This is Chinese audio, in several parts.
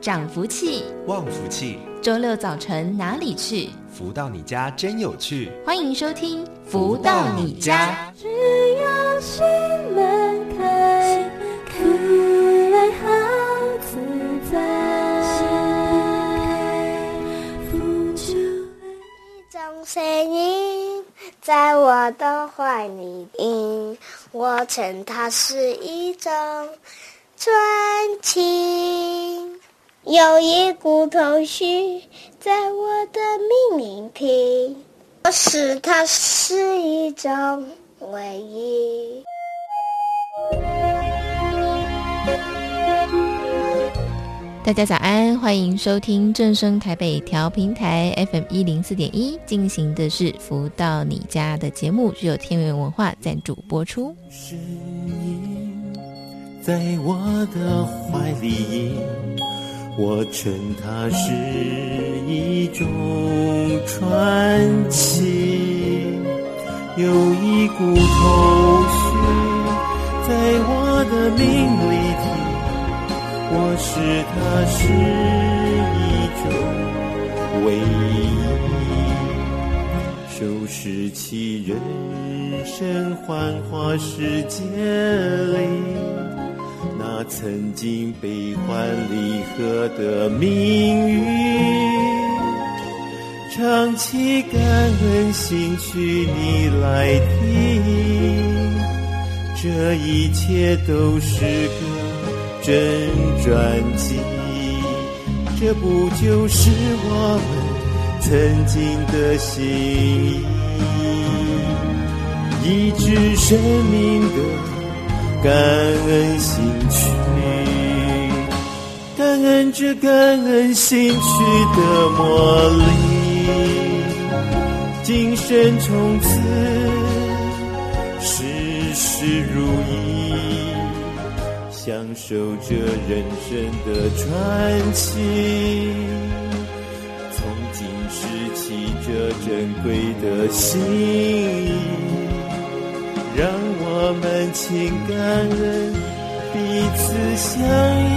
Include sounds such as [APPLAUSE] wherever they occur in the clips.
涨福气，旺福气。周六早晨哪里去？福到你家真有趣。欢迎收听《福到你家》。只要心门开，可爱好自在。福就一种声音，在我的怀里听，我称它是一种传情。有一股头绪在我的命里听，我使它是一种唯一。大家早安，欢迎收听正声台北调频台 FM 一零四点一进行的是“福到你家”的节目，是由天元文化赞助播出。声音在我的怀里。我称它是一种传奇，有一股头绪在我的命里听，我视它是一种唯一，收拾起人生幻化世界里。那曾经悲欢离合的命运，唱起感恩心曲你来听，这一切都是个真传奇，这不就是我们曾经的心意，一直生命的。感恩新曲，感恩这感恩新曲的魔力，今生从此事事如意，享受这人生的传奇，从今拾起这珍贵的心意。让我们请感恩彼此相依，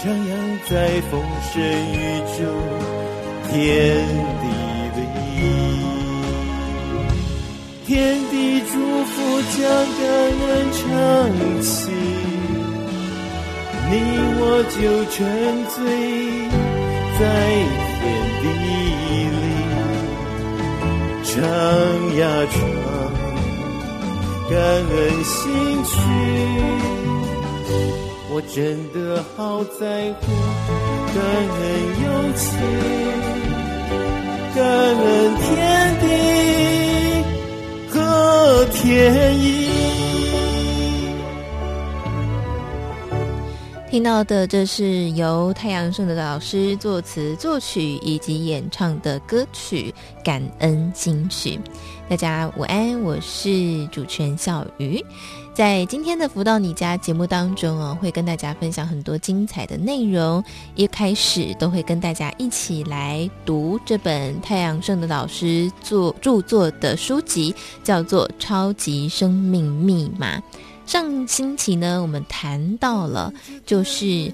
徜徉在丰盛宇宙天地里，天地祝福将感恩唱起，你我就沉醉在天地里，唱呀唱。感恩心曲，我真的好在乎。感恩友情，感恩天地和天意。听到的，这是由太阳盛的老师作词作曲以及演唱的歌曲《感恩金曲》。大家午安，我是主持人小鱼。在今天的福到你家节目当中哦，会跟大家分享很多精彩的内容。一开始都会跟大家一起来读这本太阳盛德老师作著作的书籍，叫做《超级生命密码》。上星期呢，我们谈到了，就是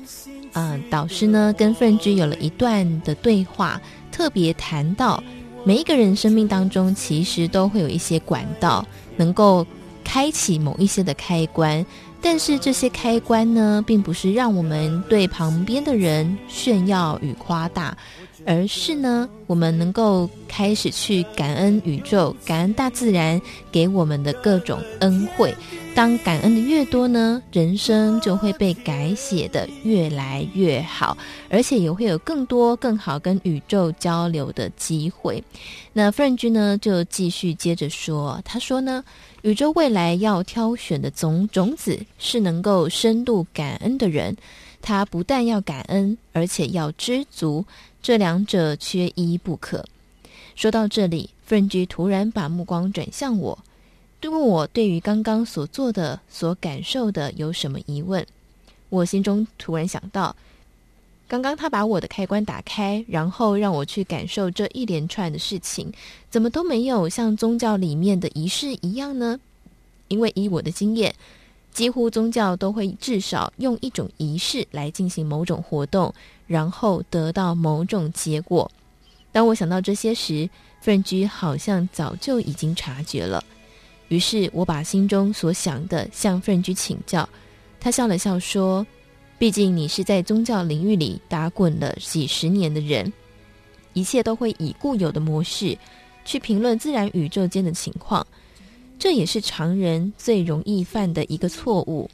嗯、导师呢跟夫人君有了一段的对话，特别谈到。每一个人生命当中，其实都会有一些管道，能够开启某一些的开关。但是这些开关呢，并不是让我们对旁边的人炫耀与夸大，而是呢，我们能够开始去感恩宇宙、感恩大自然给我们的各种恩惠。当感恩的越多呢，人生就会被改写的越来越好，而且也会有更多更好跟宇宙交流的机会。那奋居呢，就继续接着说，他说呢，宇宙未来要挑选的种种子是能够深度感恩的人，他不但要感恩，而且要知足，这两者缺一不可。说到这里，奋居突然把目光转向我。问我对于刚刚所做的、所感受的有什么疑问？我心中突然想到，刚刚他把我的开关打开，然后让我去感受这一连串的事情，怎么都没有像宗教里面的仪式一样呢？因为以我的经验，几乎宗教都会至少用一种仪式来进行某种活动，然后得到某种结果。当我想到这些时，奋居好像早就已经察觉了。于是我把心中所想的向奋居请教。他笑了笑说：“毕竟你是在宗教领域里打滚了几十年的人，一切都会以固有的模式去评论自然宇宙间的情况。”这也是常人最容易犯的一个错误。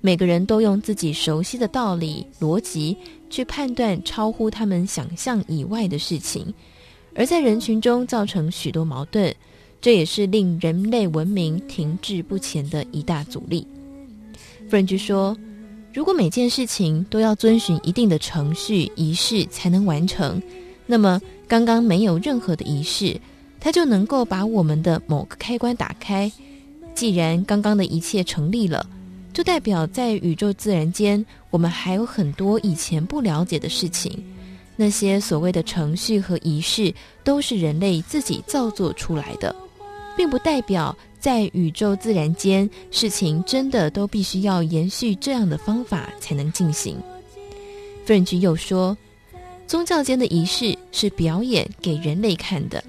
每个人都用自己熟悉的道理、逻辑去判断超乎他们想象以外的事情，而在人群中造成许多矛盾。这也是令人类文明停滞不前的一大阻力。奋居说：“如果每件事情都要遵循一定的程序仪式才能完成，那么刚刚没有任何的仪式。”它就能够把我们的某个开关打开。既然刚刚的一切成立了，就代表在宇宙自然间，我们还有很多以前不了解的事情。那些所谓的程序和仪式，都是人类自己造作出来的，并不代表在宇宙自然间，事情真的都必须要延续这样的方法才能进行。奋居又说，宗教间的仪式是表演给人类看的。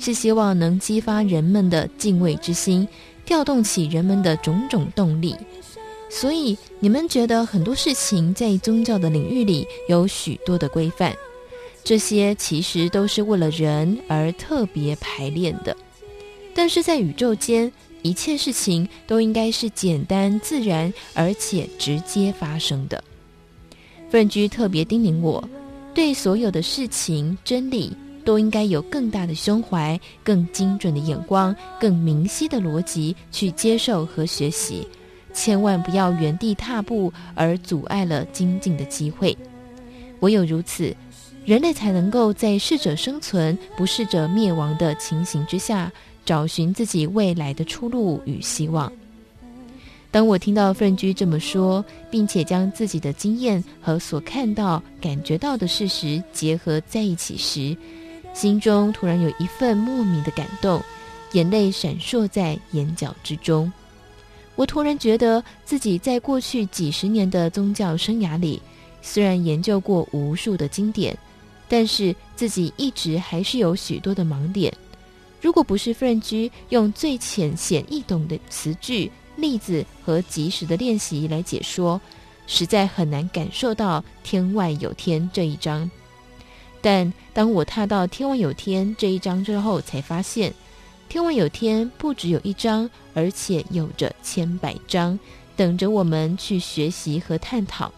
是希望能激发人们的敬畏之心，调动起人们的种种动力。所以，你们觉得很多事情在宗教的领域里有许多的规范，这些其实都是为了人而特别排练的。但是在宇宙间，一切事情都应该是简单自然，而且直接发生的。奋居特别叮咛我，对所有的事情真理。都应该有更大的胸怀、更精准的眼光、更明晰的逻辑去接受和学习，千万不要原地踏步而阻碍了精进的机会。唯有如此，人类才能够在适者生存、不适者灭亡的情形之下，找寻自己未来的出路与希望。当我听到奋居这么说，并且将自己的经验和所看到、感觉到的事实结合在一起时，心中突然有一份莫名的感动，眼泪闪烁在眼角之中。我突然觉得自己在过去几十年的宗教生涯里，虽然研究过无数的经典，但是自己一直还是有许多的盲点。如果不是奋居用最浅显易懂的词句、例子和及时的练习来解说，实在很难感受到“天外有天”这一章。但当我踏到“天外有天”这一章之后，才发现“天外有天”不只有一章，而且有着千百章，等着我们去学习和探讨。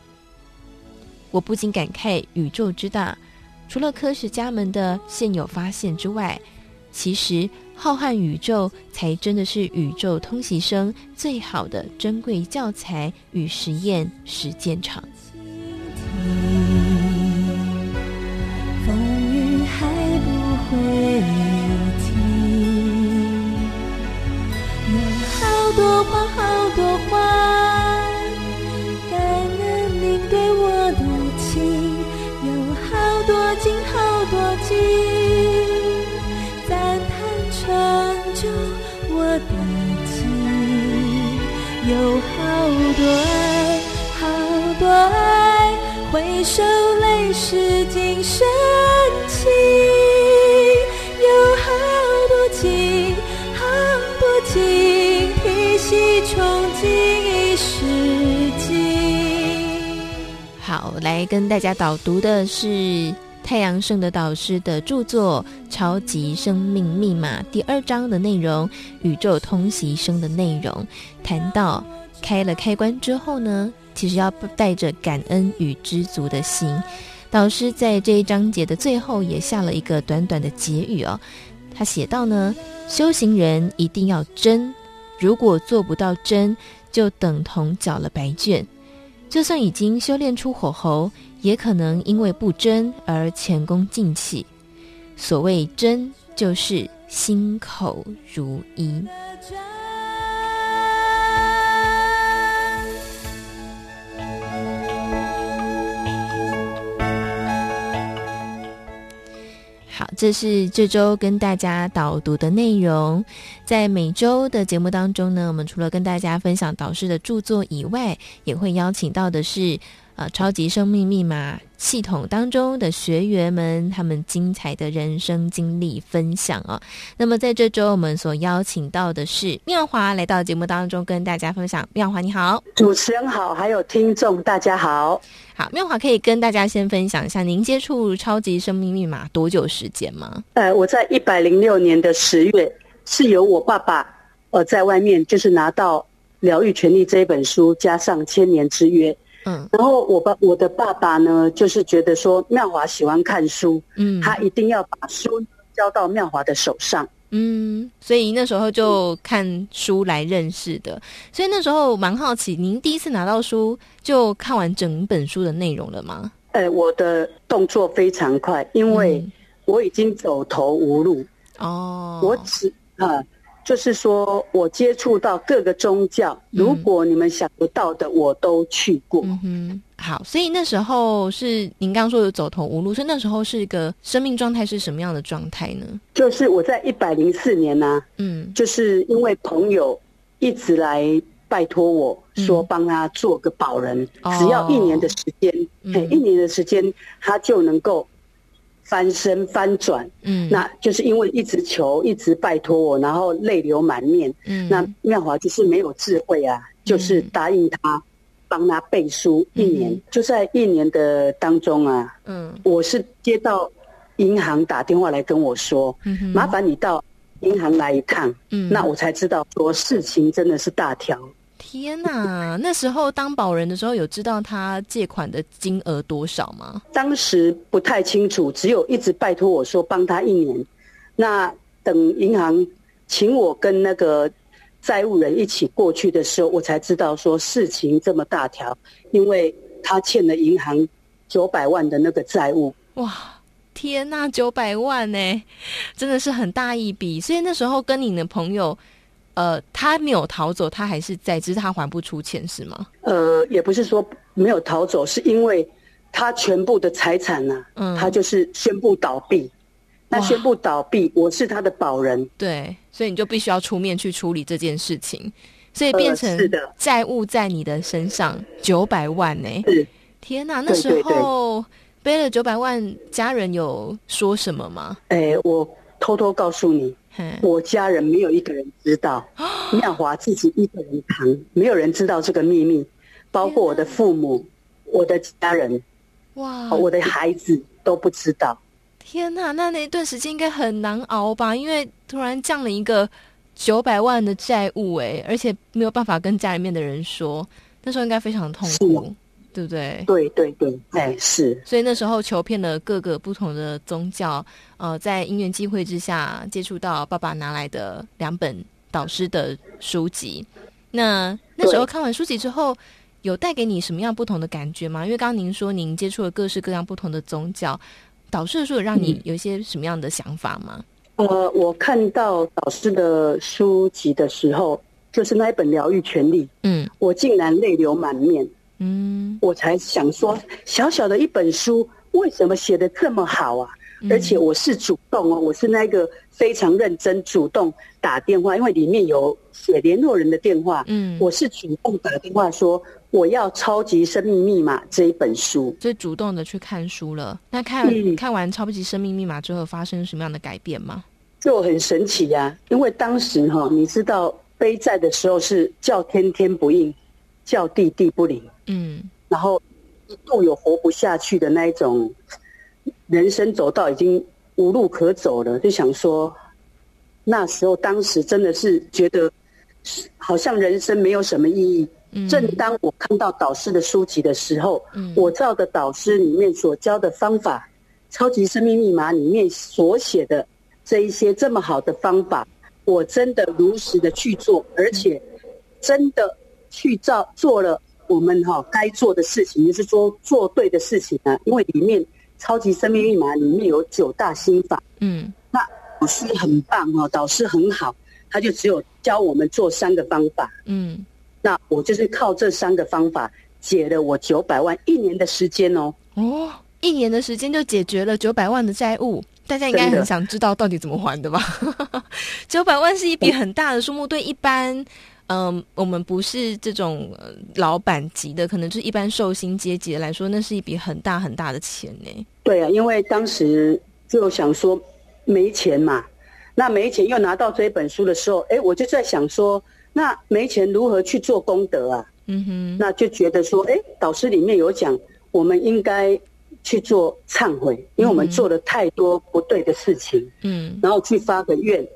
我不禁感慨宇宙之大，除了科学家们的现有发现之外，其实浩瀚宇宙才真的是宇宙通习生最好的珍贵教材与实验实践场。会听，有好多话，好多话，回首泪湿尽深情。好，来跟大家导读的是太阳盛德导师的著作《超级生命密码》第二章的内容，宇宙通习生的内容。谈到开了开关之后呢，其实要带着感恩与知足的心。导师在这一章节的最后也下了一个短短的结语哦，他写道呢：修行人一定要真，如果做不到真，就等同缴了白卷。就算已经修炼出火候，也可能因为不真而前功尽弃。所谓真，就是心口如一。这是这周跟大家导读的内容。在每周的节目当中呢，我们除了跟大家分享导师的著作以外，也会邀请到的是。呃，超级生命密码系统当中的学员们，他们精彩的人生经历分享啊。那么在这周，我们所邀请到的是妙华来到节目当中，跟大家分享。妙华你好，主持人好，还有听众大家好。好，妙华可以跟大家先分享一下，您接触超级生命密码多久时间吗？呃，我在一百零六年的十月，是由我爸爸呃在外面就是拿到《疗愈权利》这一本书，加上千年之约。嗯，然后我爸我的爸爸呢，就是觉得说妙华喜欢看书，嗯，他一定要把书交到妙华的手上，嗯，所以那时候就看书来认识的，所以那时候蛮好奇，您第一次拿到书就看完整本书的内容了吗？呃，我的动作非常快，因为我已经走投无路，哦，我只啊。就是说，我接触到各个宗教，如果你们想不到的，我都去过。嗯哼，好，所以那时候是您刚刚说的走投无路，所以那时候是一个生命状态是什么样的状态呢？就是我在一百零四年呢、啊，嗯，就是因为朋友一直来拜托我说帮他做个保人，嗯、只要一年的时间，嗯、一年的时间他就能够。翻身翻转，嗯，那就是因为一直求，一直拜托我，然后泪流满面，嗯，那妙华就是没有智慧啊，嗯、就是答应他，帮他背书一年，嗯、就在一年的当中啊，嗯，我是接到银行打电话来跟我说，麻烦你到银行来一趟，嗯，那我才知道说事情真的是大条。天呐，[LAUGHS] 那时候当保人的时候，有知道他借款的金额多少吗？当时不太清楚，只有一直拜托我说帮他一年。那等银行请我跟那个债务人一起过去的时候，我才知道说事情这么大条，因为他欠了银行九百万的那个债务。哇，天呐，九百万呢，真的是很大一笔。所以那时候跟你的朋友。呃，他没有逃走，他还是在，只是他还不出钱，是吗？呃，也不是说没有逃走，是因为他全部的财产呢、啊，嗯，他就是宣布倒闭。那宣布倒闭，我是他的保人，对，所以你就必须要出面去处理这件事情，所以变成是的债务在你的身上九百万呢、天哪，那时候背了九百万，家人有说什么吗？哎、欸，我偷偷告诉你。我家人没有一个人知道，[GASPS] 妙华自己一个人扛，没有人知道这个秘密，包括我的父母、我的家人，哇，我的孩子都不知道。天呐，那那一段时间应该很难熬吧？因为突然降了一个九百万的债务，哎，而且没有办法跟家里面的人说，那时候应该非常痛苦。对不对？对对对，哎是。所以那时候求骗了各个不同的宗教，呃，在因缘机会之下接触到爸爸拿来的两本导师的书籍。那那时候看完书籍之后，有带给你什么样不同的感觉吗？因为刚刚您说您接触了各式各样不同的宗教，导师的书有让你有一些什么样的想法吗？嗯、呃，我看到导师的书籍的时候，就是那一本《疗愈权利》，嗯，我竟然泪流满面。嗯，我才想说，小小的一本书，为什么写的这么好啊？嗯、而且我是主动哦，我是那个非常认真主动打电话，因为里面有写联络人的电话。嗯，我是主动打电话说我要《超级生命密码》这一本书，所以主动的去看书了。那看、嗯、看完《超级生命密码》之后，发生什么样的改变吗？就很神奇呀、啊，因为当时哈、哦，你知道背债的时候是叫天天不应，叫地地不灵。嗯，然后一度有活不下去的那一种，人生走到已经无路可走了，就想说，那时候当时真的是觉得，好像人生没有什么意义。嗯，正当我看到导师的书籍的时候，嗯，我照的导师里面所教的方法，《超级生命密码》里面所写的这一些这么好的方法，我真的如实的去做，而且真的去照做了。我们哈该做的事情，就是说做对的事情啊。因为里面超级生命密码里面有九大心法，嗯，那老师很棒哦，导师很好，他就只有教我们做三个方法，嗯，那我就是靠这三个方法解了我九百万一年的时间哦。哦，一年的时间就解决了九百万的债务，大家应该很想知道到底怎么还的吧？[LAUGHS] 九百万是一笔很大的数目，对一般嗯、呃，我们不是这种老板级的，可能就是一般寿星阶级来说，那是一笔很大很大的钱呢。对啊，因为当时就想说没钱嘛，那没钱又拿到这一本书的时候，哎，我就在想说，那没钱如何去做功德啊？嗯哼，那就觉得说，哎，导师里面有讲，我们应该。去做忏悔，因为我们做了太多不对的事情，嗯，然后去发个愿。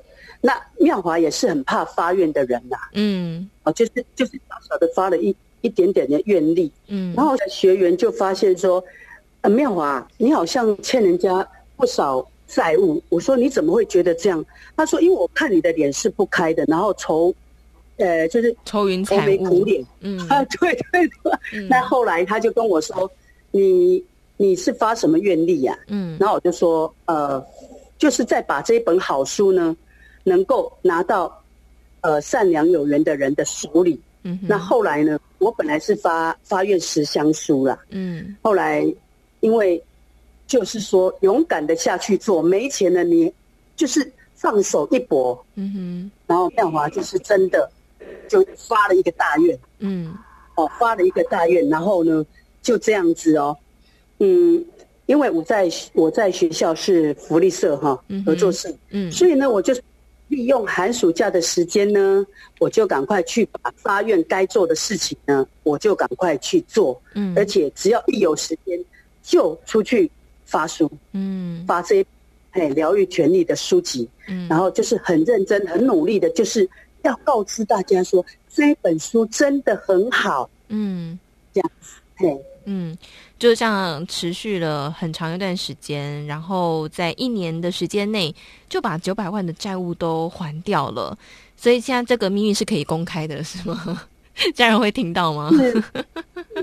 那妙华也是很怕发愿的人呐，嗯，哦，就是就是小小的发了一一点点的愿力，嗯，然后学员就发现说，呃，妙华，你好像欠人家不少债务。我说你怎么会觉得这样？他说，因为我看你的脸是不开的，然后愁，呃，就是愁云愁眉，苦脸，嗯 [LAUGHS] 啊，对对对。嗯，那后来他就跟我说，你。你是发什么愿力呀？嗯，然后我就说，呃，就是在把这一本好书呢，能够拿到呃善良有缘的人的手里。嗯，那后来呢，我本来是发发愿十香书啦。嗯，后来因为就是说勇敢的下去做，没钱了你就是放手一搏。嗯哼，然后妙华就是真的就发了一个大愿。嗯，哦，发了一个大愿，然后呢就这样子哦。嗯，因为我在我在学校是福利社哈合作社，嗯，所以呢，我就利用寒暑假的时间呢，我就赶快去把发愿该做的事情呢，我就赶快去做，嗯，而且只要一有时间就出去发书，嗯，发这些哎疗愈权利的书籍，嗯，然后就是很认真、很努力的，就是要告知大家说这本书真的很好，嗯，这样子，嘿，嗯。就像持续了很长一段时间，然后在一年的时间内就把九百万的债务都还掉了，所以现在这个秘密是可以公开的，是吗？[LAUGHS] 家人会听到吗？是，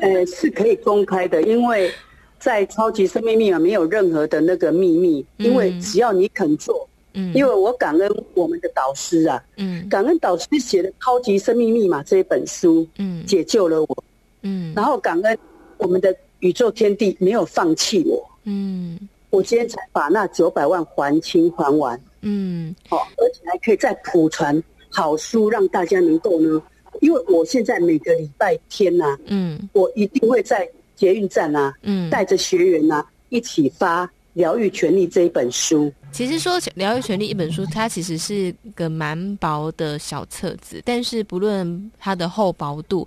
呃，是可以公开的，因为在超级生命密码没有任何的那个秘密，因为只要你肯做，嗯，因为我感恩我们的导师啊，嗯，感恩导师写的《超级生命密码》这一本书，嗯，解救了我，嗯，然后感恩我们的。宇宙天地没有放弃我，嗯，我今天才把那九百万还清还完，嗯，好，而且还可以再普传好书，让大家能够呢，因为我现在每个礼拜天呐、啊，嗯，我一定会在捷运站啊，嗯，带着学员呐、啊、一起发《疗愈权利》这一本书。其实说《疗愈权利》一本书，它其实是个蛮薄的小册子，但是不论它的厚薄度。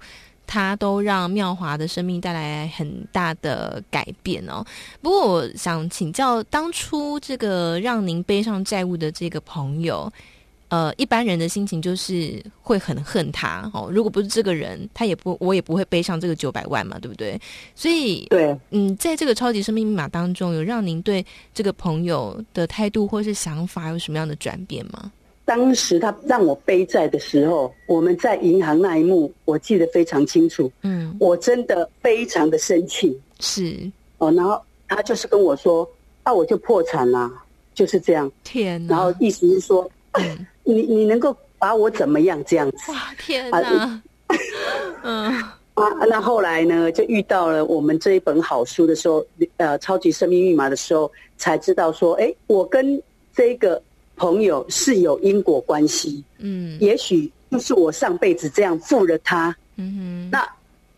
它都让妙华的生命带来很大的改变哦。不过，我想请教，当初这个让您背上债务的这个朋友，呃，一般人的心情就是会很恨他哦。如果不是这个人，他也不，我也不会背上这个九百万嘛，对不对？所以，对，嗯，在这个超级生命密码当中，有让您对这个朋友的态度或是想法有什么样的转变吗？当时他让我背债的时候，我们在银行那一幕，我记得非常清楚。嗯，我真的非常的生气。是哦，然后他就是跟我说：“那、啊、我就破产了。”就是这样。天哪！然后意思是说，你你能够把我怎么样？这样子。哇，天哪！啊、[LAUGHS] 嗯啊，那后来呢，就遇到了我们这一本好书的时候，呃，超级生命密码的时候，才知道说，哎，我跟这个。朋友是有因果关系，嗯，也许就是我上辈子这样负了他，嗯哼，那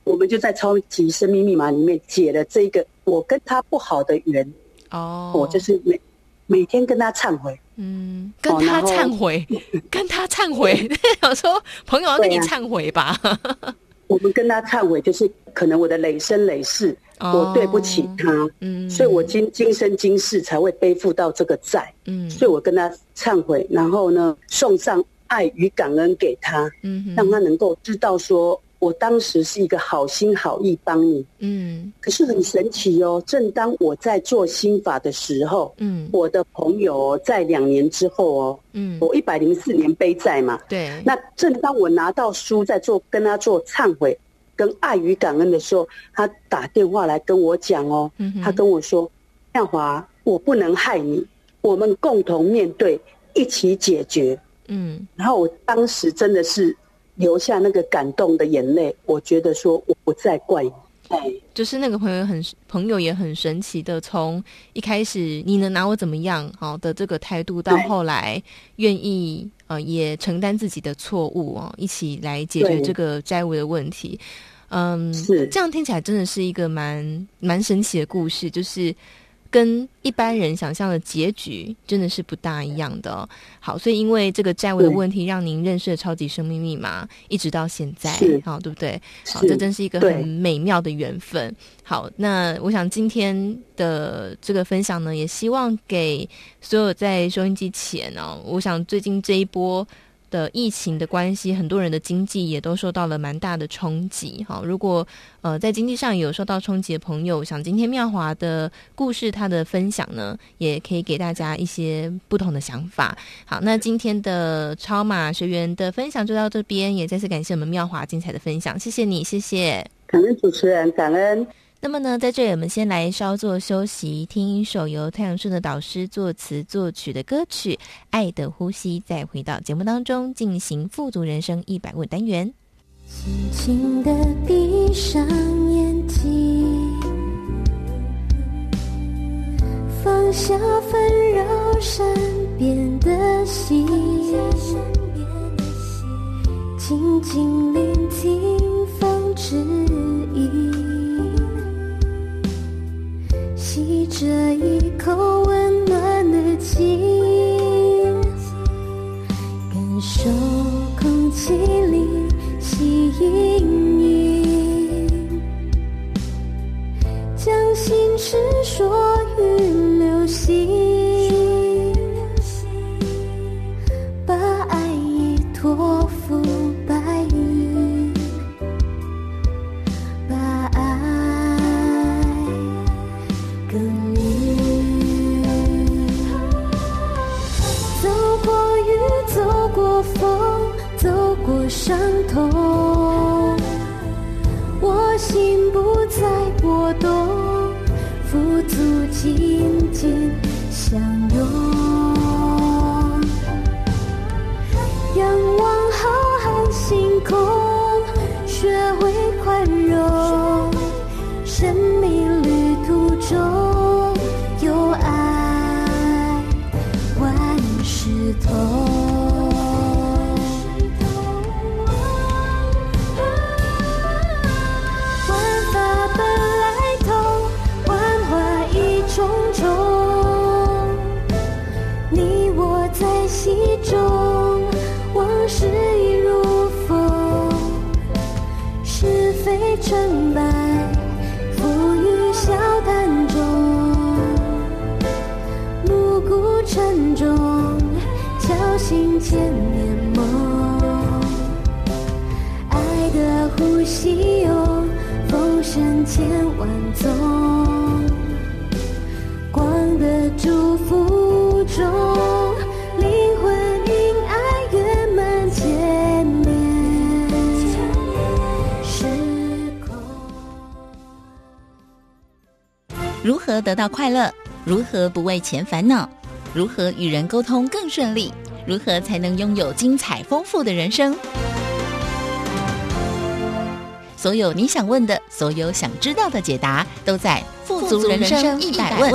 我们就在超级生命密码里面解了这个我跟他不好的缘，哦，我就是每每天跟他忏悔，嗯，跟他忏悔，跟他忏悔，[LAUGHS] 我说朋友要跟你忏悔吧，[LAUGHS] 我们跟他忏悔，就是可能我的累生累世。我对不起他，嗯，所以我今今生今世才会背负到这个债，嗯，所以我跟他忏悔，然后呢，送上爱与感恩给他，嗯，让他能够知道说，我当时是一个好心好意帮你，嗯，可是很神奇哦，正当我在做心法的时候，嗯，我的朋友在两年之后哦，嗯，我一百零四年背债嘛，对，那正当我拿到书在做跟他做忏悔。跟爱与感恩的时候，他打电话来跟我讲哦，他跟我说：“向华，我不能害你，我们共同面对，一起解决。”嗯，然后我当时真的是流下那个感动的眼泪。我觉得说，我不再怪你，对，就是那个朋友很朋友也很神奇的，从一开始你能拿我怎么样好的这个态度，到后来愿意呃也承担自己的错误哦，一起来解决这个债务的问题。嗯，是这样听起来真的是一个蛮蛮神奇的故事，就是。跟一般人想象的结局真的是不大一样的哦。好，所以因为这个债务的问题，让您认识了超级生命密码，一直到现在，好，对不对？好，这真是一个很美妙的缘分。好，那我想今天的这个分享呢，也希望给所有在收音机前哦，我想最近这一波。的疫情的关系，很多人的经济也都受到了蛮大的冲击。好，如果呃在经济上有受到冲击的朋友，想今天妙华的故事，他的分享呢，也可以给大家一些不同的想法。好，那今天的超马学员的分享就到这边，也再次感谢我们妙华精彩的分享，谢谢你，谢谢，感恩主持人，感恩。那么呢，在这里我们先来稍作休息，听一首由太阳顺的导师作词作曲的歌曲《爱的呼吸》，再回到节目当中进行富足人生一百问单元。轻轻的闭上眼睛，放下纷扰身边的心，静静聆听风之音。吸着一口温暖的气，感受空气里吸引力，将心事说与流星，把爱意托风走过。伤痛，我心不再波动，富足紧紧相拥，仰望浩瀚星空，学会宽容，生命旅途中有爱，万事通。千年梦。爱的呼吸有风声千万种，光的祝福中。如何得到快乐？如何不为钱烦恼？如何与人沟通更顺利？如何才能拥有精彩丰富的人生？所有你想问的，所有想知道的解答，都在《富足人生一百问》。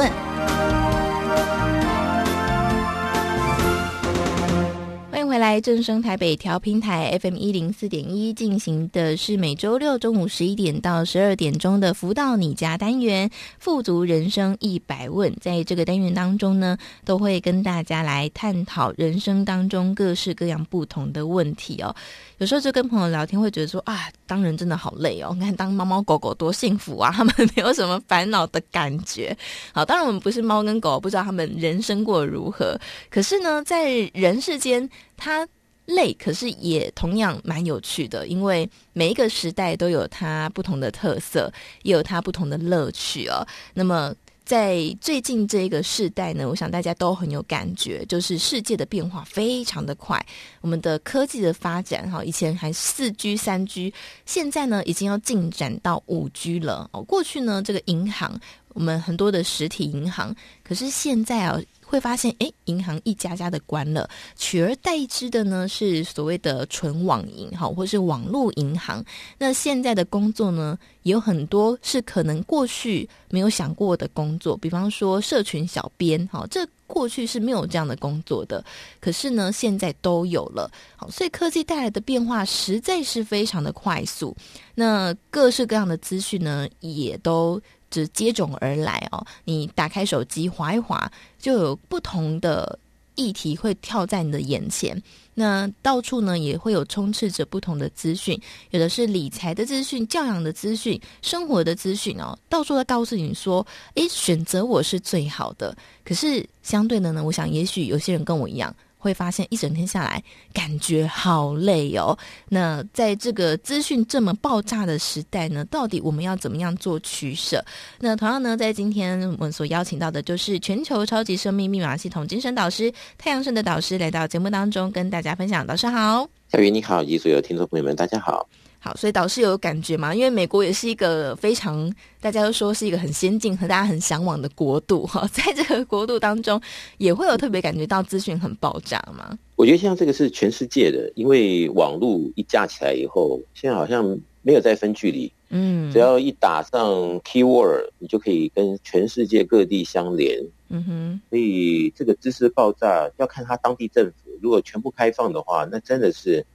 来正声台北调频台 FM 一零四点一进行的是每周六中午十一点到十二点钟的“福到你家”单元，“富足人生一百问”。在这个单元当中呢，都会跟大家来探讨人生当中各式各样不同的问题哦。有时候就跟朋友聊天，会觉得说啊，当人真的好累哦。你看当猫猫狗狗多幸福啊，他们没有什么烦恼的感觉。好，当然我们不是猫跟狗，不知道他们人生过得如何。可是呢，在人世间。它累，可是也同样蛮有趣的，因为每一个时代都有它不同的特色，也有它不同的乐趣哦。那么在最近这个世代呢，我想大家都很有感觉，就是世界的变化非常的快，我们的科技的发展哈，以前还四 G、三 G，现在呢已经要进展到五 G 了哦。过去呢，这个银行我们很多的实体银行，可是现在啊。会发现，哎，银行一家家的关了，取而代之的呢是所谓的纯网银，好，或是网络银行。那现在的工作呢，也有很多是可能过去没有想过的工作，比方说社群小编，好，这过去是没有这样的工作的，可是呢，现在都有了。好，所以科技带来的变化实在是非常的快速。那各式各样的资讯呢，也都。只接踵而来哦，你打开手机划一划，就有不同的议题会跳在你的眼前。那到处呢也会有充斥着不同的资讯，有的是理财的资讯、教养的资讯、生活的资讯哦，到处都告诉你说，诶，选择我是最好的。可是相对的呢，我想也许有些人跟我一样。会发现一整天下来感觉好累哦。那在这个资讯这么爆炸的时代呢，到底我们要怎么样做取舍？那同样呢，在今天我们所邀请到的就是全球超级生命密码系统精神导师太阳神的导师来到节目当中跟大家分享。导师好，小鱼你好，以及所有听众朋友们，大家好。好，所以导师有感觉吗？因为美国也是一个非常大家都说是一个很先进和大家很向往的国度哈，在这个国度当中，也会有特别感觉到资讯很爆炸吗？我觉得像这个是全世界的，因为网络一架起来以后，现在好像没有再分距离，嗯，只要一打上 keyword，你就可以跟全世界各地相连，嗯哼，所以这个知识爆炸要看他当地政府，如果全部开放的话，那真的是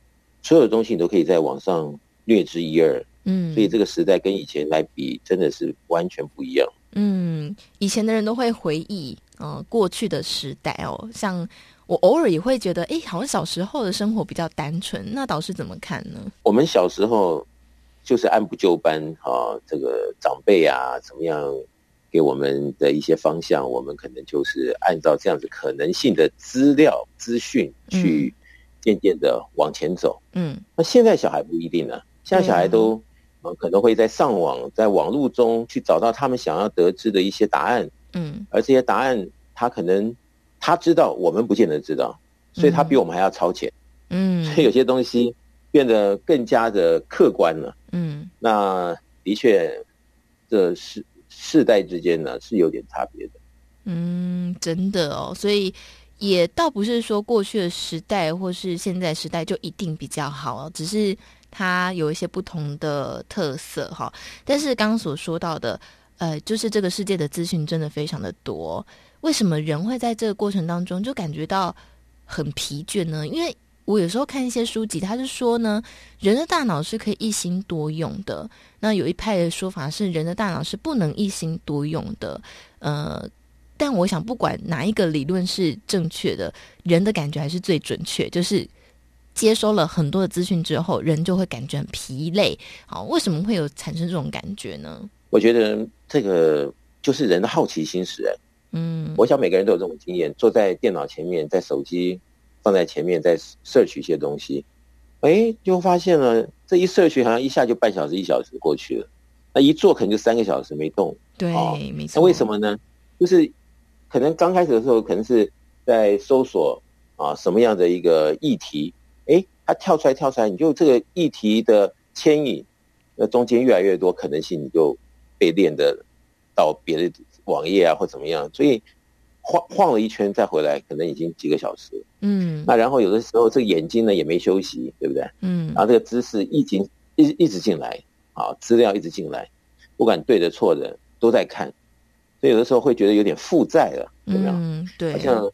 所有东西你都可以在网上。略知一二，嗯，所以这个时代跟以前来比，真的是完全不一样。嗯，以前的人都会回忆，呃，过去的时代哦，像我偶尔也会觉得，哎，好像小时候的生活比较单纯。那导师怎么看呢？我们小时候就是按部就班，哈、啊，这个长辈啊，怎么样给我们的一些方向，我们可能就是按照这样子可能性的资料资讯去渐渐的往前走。嗯，那现在小孩不一定呢。现在小孩都，呃，可能会在上网，在网络中去找到他们想要得知的一些答案。嗯，而这些答案，他可能他知道，我们不见得知道，所以他比我们还要超前。嗯，所以有些东西变得更加的客观了。嗯，那的确，这世世代之间呢是有点差别的。嗯，真的哦，所以也倒不是说过去的时代或是现在时代就一定比较好，只是。它有一些不同的特色哈，但是刚刚所说到的，呃，就是这个世界的资讯真的非常的多。为什么人会在这个过程当中就感觉到很疲倦呢？因为我有时候看一些书籍，他是说呢，人的大脑是可以一心多用的。那有一派的说法是，人的大脑是不能一心多用的。呃，但我想不管哪一个理论是正确的，人的感觉还是最准确，就是。接收了很多的资讯之后，人就会感觉很疲累。好，为什么会有产生这种感觉呢？我觉得这个就是人的好奇心使然。嗯，我想每个人都有这种经验：坐在电脑前面，在手机放在前面，在 search 一些东西，哎，就发现了这一 search 好像一下就半小时、一小时过去了。那一坐可能就三个小时没动。对，哦、没错。那为什么呢？就是可能刚开始的时候，可能是在搜索啊什么样的一个议题。哎，它跳出来，跳出来，你就这个议题的牵引，那中间越来越多可能性，你就被练的到别的网页啊，或怎么样，所以晃晃了一圈再回来，可能已经几个小时。嗯，那然后有的时候这个眼睛呢也没休息，对不对？嗯，然后这个知识一直一一直进来，啊，资料一直进来，不管对的错的都在看，所以有的时候会觉得有点负债了？嗯，对，好像。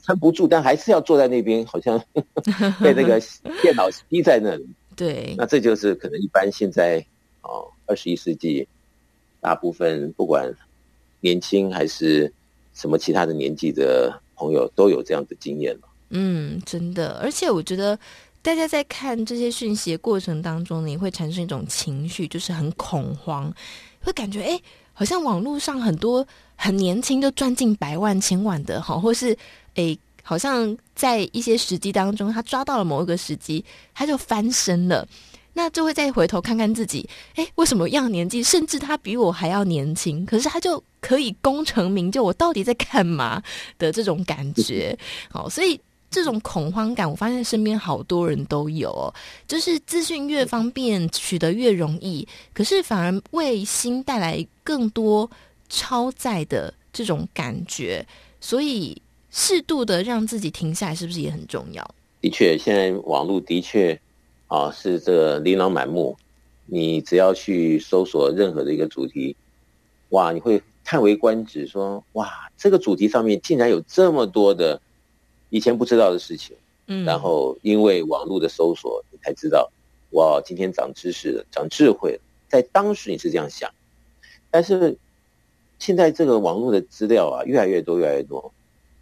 撑不住，但还是要坐在那边，好像 [LAUGHS] 被那个电脑逼在那里。[LAUGHS] 对，那这就是可能一般现在哦，二十一世纪，大部分不管年轻还是什么其他的年纪的朋友，都有这样的经验了。嗯，真的，而且我觉得大家在看这些讯息的过程当中，你会产生一种情绪，就是很恐慌，会感觉哎，好像网络上很多很年轻就赚进百万、千万的，哈，或是。诶，好像在一些时机当中，他抓到了某一个时机，他就翻身了。那就会再回头看看自己，诶，为什么一样年纪，甚至他比我还要年轻，可是他就可以功成名就？我到底在干嘛的这种感觉？好，[LAUGHS] 所以这种恐慌感，我发现身边好多人都有哦。就是资讯越方便，取得越容易，可是反而为心带来更多超载的这种感觉。所以适度的让自己停下来，是不是也很重要？的确，现在网络的确啊是这个琳琅满目，你只要去搜索任何的一个主题，哇，你会叹为观止说，说哇，这个主题上面竟然有这么多的以前不知道的事情。嗯，然后因为网络的搜索，你才知道，哇，今天长知识了，长智慧了。在当时你是这样想，但是现在这个网络的资料啊，越来越多，越来越多，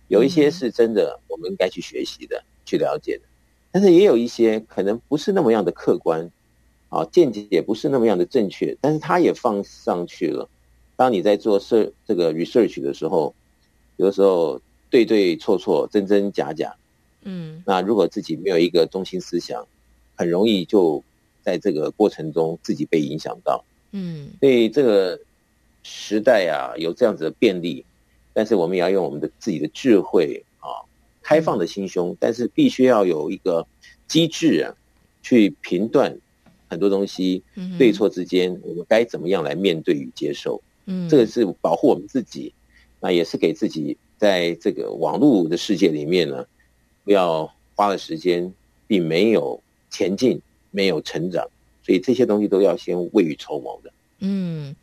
有一些是真的，我们应该去学习的，去了解的，但是也有一些可能不是那么样的客观，啊，见解也不是那么样的正确，但是它也放上去了。当你在做设这个 research 的时候，有的时候对对错错，真真假假。嗯，那如果自己没有一个中心思想，很容易就在这个过程中自己被影响到。嗯，所以这个时代啊，有这样子的便利，但是我们也要用我们的自己的智慧啊，开放的心胸，但是必须要有一个机制啊，去评断很多东西对错之间，我们该怎么样来面对与接受。嗯，这个是保护我们自己，那也是给自己在这个网络的世界里面呢。不要花了时间，并没有前进，没有成长，所以这些东西都要先未雨绸缪的。嗯，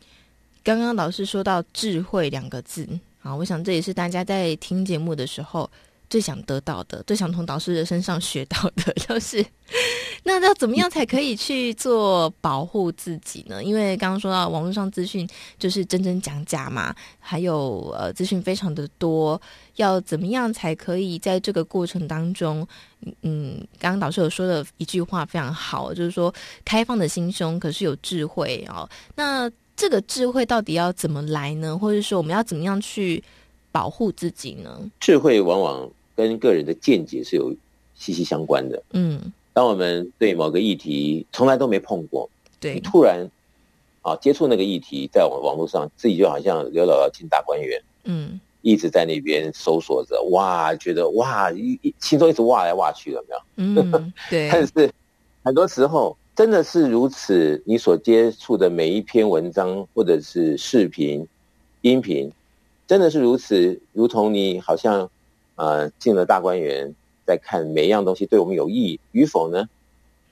刚刚老师说到“智慧”两个字，啊，我想这也是大家在听节目的时候。最想得到的，最想从导师的身上学到的，[LAUGHS] 就是那要怎么样才可以去做保护自己呢？因为刚刚说到网络上资讯就是真真假假嘛，还有呃资讯非常的多，要怎么样才可以在这个过程当中，嗯，刚刚导师有说的一句话非常好，就是说开放的心胸可是有智慧哦。那这个智慧到底要怎么来呢？或者说我们要怎么样去保护自己呢？智慧往往。跟个人的见解是有息息相关的。嗯，当我们对某个议题从来都没碰过，对，你突然啊接触那个议题，在网网络上，自己就好像刘姥姥进大观园，嗯，一直在那边搜索着，哇，觉得哇，一一心中一直挖来挖去，有没有？嗯，对。[LAUGHS] 但是很多时候真的是如此，你所接触的每一篇文章或者是视频、音频，真的是如此，如同你好像。呃，进了大观园，在看每一样东西对我们有意义与否呢？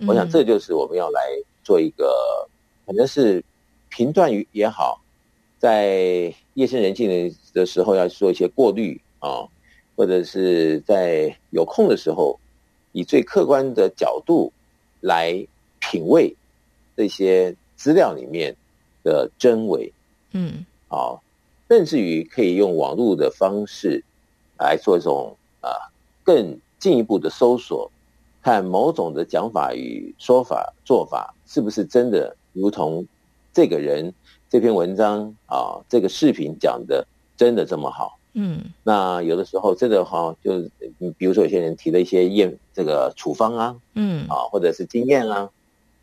我想这就是我们要来做一个，反正是评断与也好，在夜深人静的的时候要做一些过滤啊，或者是在有空的时候，以最客观的角度来品味这些资料里面的真伪。嗯，好，甚至于可以用网络的方式。来做一种啊更进一步的搜索，看某种的讲法与说法做法是不是真的如同这个人这篇文章啊这个视频讲的真的这么好？嗯，那有的时候真的哈，就你比如说有些人提了一些验这个处方啊，嗯啊或者是经验啊，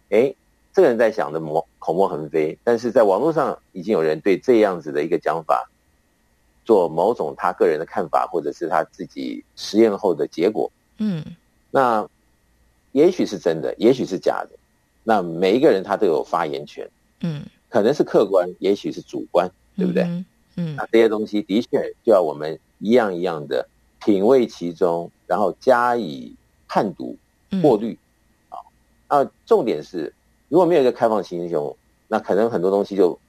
哎，这个人在想的口口沫横飞，但是在网络上已经有人对这样子的一个讲法。做某种他个人的看法，或者是他自己实验后的结果，嗯，那也许是真的，也许是假的。那每一个人他都有发言权，嗯，可能是客观，也许是主观，对不对？嗯，嗯，那这些东西的确就要我们一样一样的品味其中，然后加以判读、过滤，啊、重点是，如果没有一个开放型英雄，那可能很多东西就。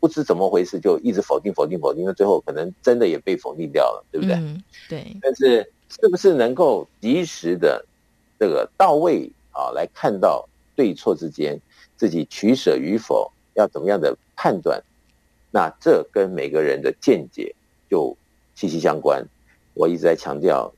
不知怎么回事，就一直否定、否定、否定，那最后可能真的也被否定掉了，对不对？嗯、对。但是，是不是能够及时的这个到位啊，来看到对错之间自己取舍与否，要怎么样的判断？那这跟每个人的见解就息息相关。我一直在强调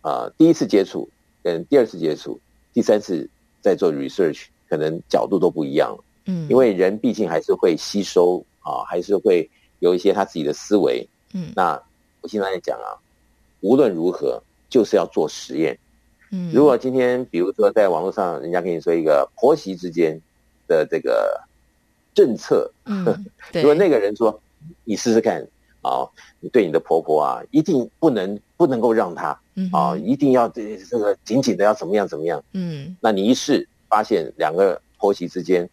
啊，第一次接触跟第二次接触，第三次在做 research，可能角度都不一样了。嗯，因为人毕竟还是会吸收。啊，还是会有一些他自己的思维。嗯，那我经常在讲啊，无论如何就是要做实验。嗯，如果今天比如说在网络上，人家跟你说一个婆媳之间的这个政策，嗯，[LAUGHS] 如果那个人说你试试看啊，你对你的婆婆啊，一定不能不能够让她啊，一定要这这个紧紧的要怎么样怎么样。嗯，那你一试发现两个婆媳之间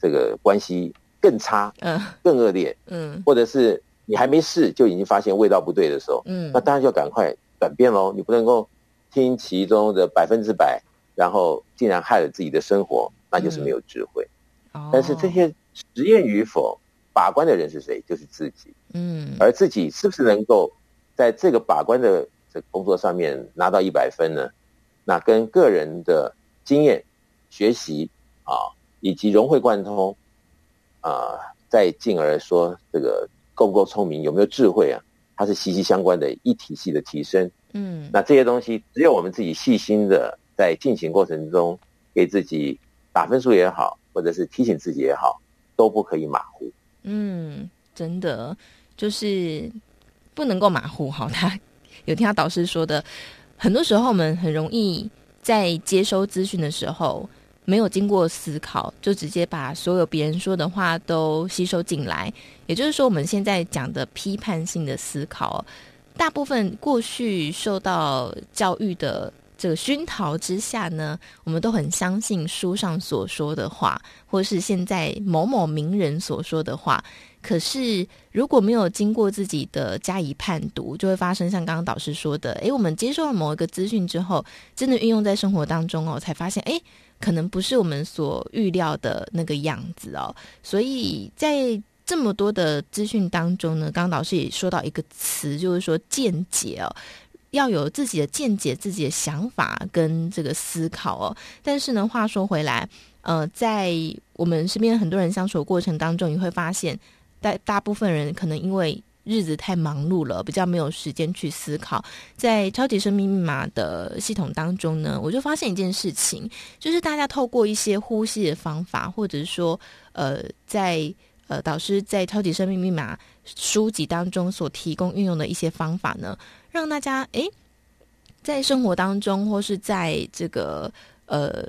这个关系。更差，嗯，更恶劣，嗯，或者是你还没试就已经发现味道不对的时候，嗯，那当然就要赶快转变喽。你不能够听其中的百分之百，然后竟然害了自己的生活，那就是没有智慧。嗯、但是这些实验与否，把关的人是谁？就是自己。嗯，而自己是不是能够在这个把关的这个工作上面拿到一百分呢？那跟个人的经验、学习啊，以及融会贯通啊，再进而说这个。够不够聪明，有没有智慧啊？它是息息相关的，一体系的提升。嗯，那这些东西，只有我们自己细心的在进行过程中，给自己打分数也好，或者是提醒自己也好，都不可以马虎。嗯，真的就是不能够马虎。好，他有听他导师说的，很多时候我们很容易在接收资讯的时候。没有经过思考，就直接把所有别人说的话都吸收进来。也就是说，我们现在讲的批判性的思考，大部分过去受到教育的这个熏陶之下呢，我们都很相信书上所说的话，或是现在某某名人所说的话。可是，如果没有经过自己的加以判读，就会发生像刚刚导师说的：诶，我们接受了某一个资讯之后，真的运用在生活当中哦，才发现，诶。可能不是我们所预料的那个样子哦，所以在这么多的资讯当中呢，刚刚导师也说到一个词，就是说见解哦，要有自己的见解、自己的想法跟这个思考哦。但是呢，话说回来，呃，在我们身边很多人相处的过程当中，你会发现，大大部分人可能因为日子太忙碌了，比较没有时间去思考。在超级生命密码的系统当中呢，我就发现一件事情，就是大家透过一些呼吸的方法，或者是说，呃，在呃导师在超级生命密码书籍当中所提供运用的一些方法呢，让大家诶，在生活当中或是在这个呃。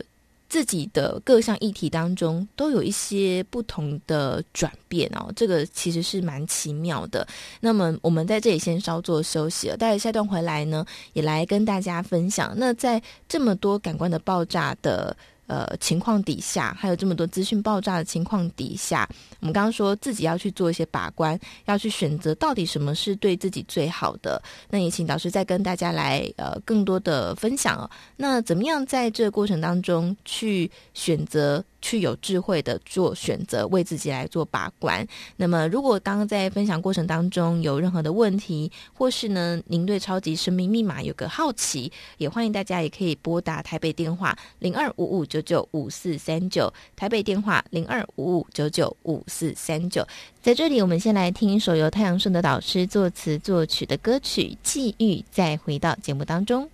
自己的各项议题当中都有一些不同的转变哦，这个其实是蛮奇妙的。那么我们在这里先稍作休息了，待会下段回来呢，也来跟大家分享。那在这么多感官的爆炸的。呃，情况底下，还有这么多资讯爆炸的情况底下，我们刚刚说自己要去做一些把关，要去选择到底什么是对自己最好的。那也请导师再跟大家来呃更多的分享哦。那怎么样在这个过程当中去选择？去有智慧的做选择，为自己来做把关。那么，如果刚刚在分享过程当中有任何的问题，或是呢，您对超级生命密码有个好奇，也欢迎大家也可以拨打台北电话零二五五九九五四三九，台北电话零二五五九九五四三九。在这里，我们先来听一首由太阳顺德导师作词作曲的歌曲《际遇》，再回到节目当中。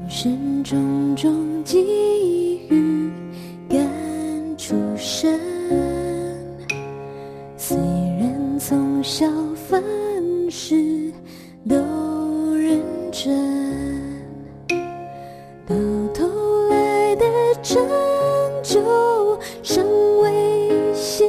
人生种种际遇出生，虽然从小凡事都认真，到头来的成就尚未显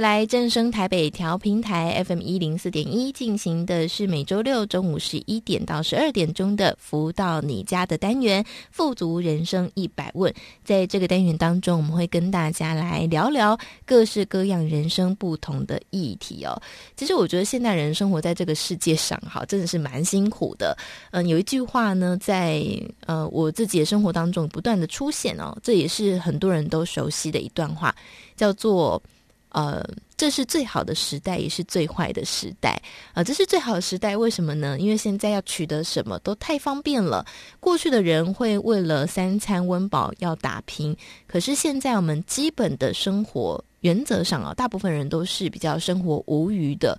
来正声台北调频台 FM 一零四点一进行的是每周六中午十一点到十二点钟的福到你家的单元“富足人生一百问”。在这个单元当中，我们会跟大家来聊聊各式各样人生不同的议题哦。其实我觉得现代人生活在这个世界上，哈，真的是蛮辛苦的。嗯，有一句话呢，在呃我自己的生活当中不断的出现哦，这也是很多人都熟悉的一段话，叫做。呃，这是最好的时代，也是最坏的时代。啊、呃，这是最好的时代，为什么呢？因为现在要取得什么都太方便了。过去的人会为了三餐温饱要打拼，可是现在我们基本的生活原则上啊，大部分人都是比较生活无余的。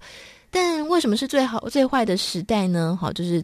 但为什么是最好最坏的时代呢？好，就是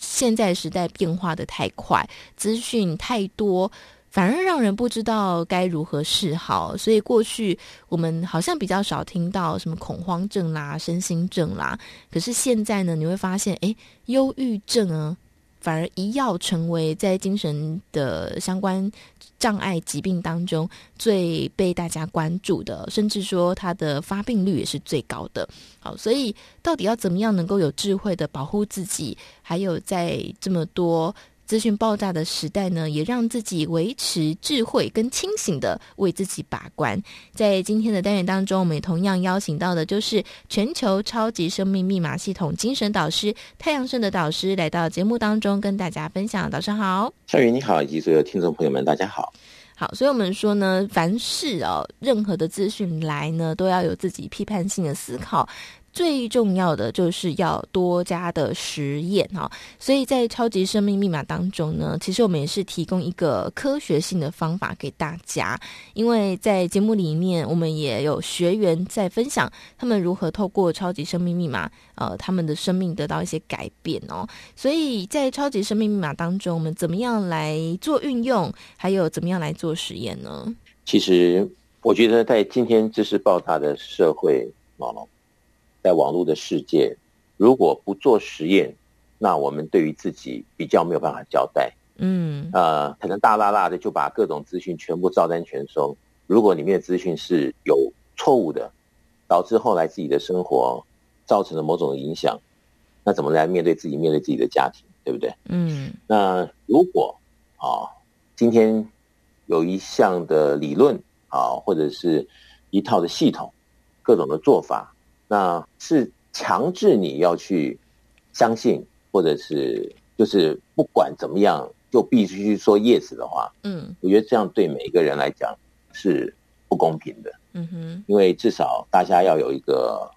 现在时代变化的太快，资讯太多。反而让人不知道该如何是好，所以过去我们好像比较少听到什么恐慌症啦、身心症啦。可是现在呢，你会发现，诶，忧郁症啊，反而一要成为在精神的相关障碍疾病当中最被大家关注的，甚至说它的发病率也是最高的。好，所以到底要怎么样能够有智慧的保护自己，还有在这么多。资讯爆炸的时代呢，也让自己维持智慧跟清醒的为自己把关。在今天的单元当中，我们也同样邀请到的就是全球超级生命密码系统精神导师太阳盛的导师来到节目当中跟大家分享。早上好，夏雨你好，以及所有听众朋友们，大家好。好，所以我们说呢，凡事哦，任何的资讯来呢，都要有自己批判性的思考。最重要的就是要多加的实验哈，所以在超级生命密码当中呢，其实我们也是提供一个科学性的方法给大家，因为在节目里面我们也有学员在分享他们如何透过超级生命密码，呃，他们的生命得到一些改变哦。所以在超级生命密码当中，我们怎么样来做运用，还有怎么样来做实验呢？其实我觉得在今天知识爆炸的社会哦。在网络的世界，如果不做实验，那我们对于自己比较没有办法交代。嗯，呃，可能大剌剌的就把各种资讯全部照单全收。如果里面的资讯是有错误的，导致后来自己的生活造成了某种影响，那怎么来面对自己，面对自己的家庭，对不对？嗯，那如果啊，今天有一项的理论啊，或者是一套的系统，各种的做法。那是强制你要去相信，或者是就是不管怎么样就必须去说 yes 的话，嗯，我觉得这样对每一个人来讲是不公平的，嗯哼，因为至少大家要有一个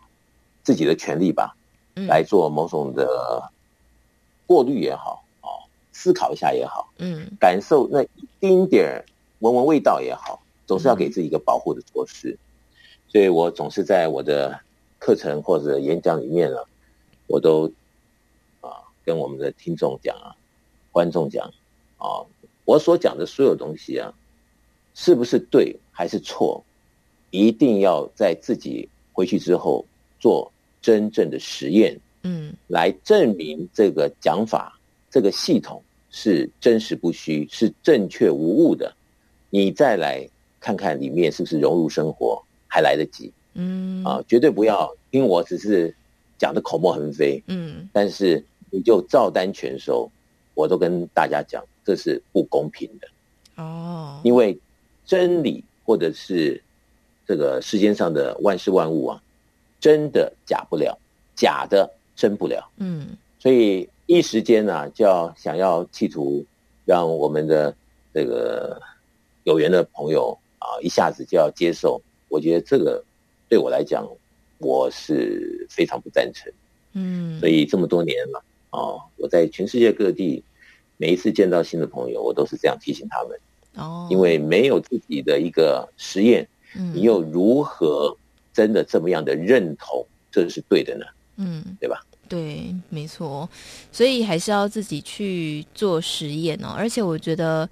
自己的权利吧，嗯，来做某种的过滤也好，哦，思考一下也好，嗯，感受那一丁点儿闻闻味道也好，总是要给自己一个保护的措施，所以我总是在我的。课程或者演讲里面啊，我都啊跟我们的听众讲啊，观众讲啊，我所讲的所有东西啊，是不是对还是错，一定要在自己回去之后做真正的实验，嗯，来证明这个讲法、这个系统是真实不虚、是正确无误的，你再来看看里面是不是融入生活，还来得及。嗯啊，绝对不要听我只是讲的口沫横飞。嗯，但是你就照单全收，我都跟大家讲，这是不公平的。哦，因为真理或者是这个世间上的万事万物啊，真的假不了，假的真不了。嗯，所以一时间呢、啊，就要想要企图让我们的这个有缘的朋友啊，一下子就要接受，我觉得这个。对我来讲，我是非常不赞成。嗯，所以这么多年了，哦，我在全世界各地，每一次见到新的朋友，我都是这样提醒他们。哦，因为没有自己的一个实验，嗯，你又如何真的这么样的认同这是对的呢？嗯，对吧？对，没错，所以还是要自己去做实验哦。而且我觉得，